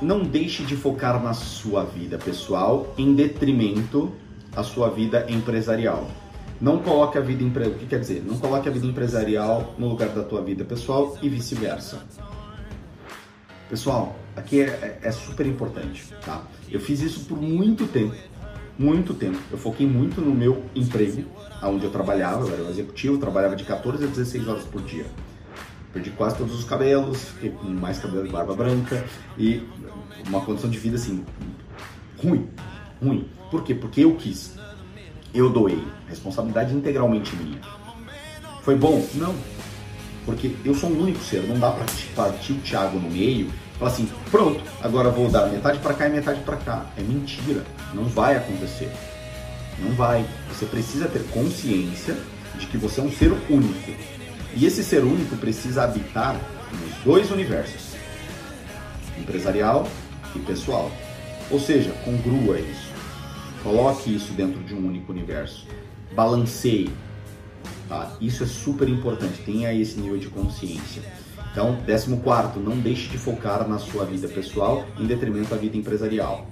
não deixe de focar na sua vida pessoal em detrimento da sua vida empresarial. Não coloque a vida empre... o que quer dizer? Não coloque a vida empresarial no lugar da tua vida pessoal e vice-versa. Pessoal, aqui é, é, super importante, tá? Eu fiz isso por muito tempo, muito tempo. Eu foquei muito no meu emprego, onde eu trabalhava, eu era executivo, trabalhava de 14 a 16 horas por dia. Perdi quase todos os cabelos, fiquei com mais cabelo e barba branca e uma condição de vida assim ruim, ruim. Por quê? Porque eu quis. Eu doei. Responsabilidade integralmente minha. Foi bom? Não. Porque eu sou um único ser, não dá para partir o Thiago no meio e falar assim, pronto, agora vou dar metade para cá e metade para cá. É mentira, não vai acontecer. Não vai. Você precisa ter consciência de que você é um ser único. E esse ser único precisa habitar nos dois universos, empresarial e pessoal. Ou seja, congrua isso. Coloque isso dentro de um único universo. Balanceie. Tá? Isso é super importante. Tenha esse nível de consciência. Então, décimo quarto, não deixe de focar na sua vida pessoal em detrimento da vida empresarial.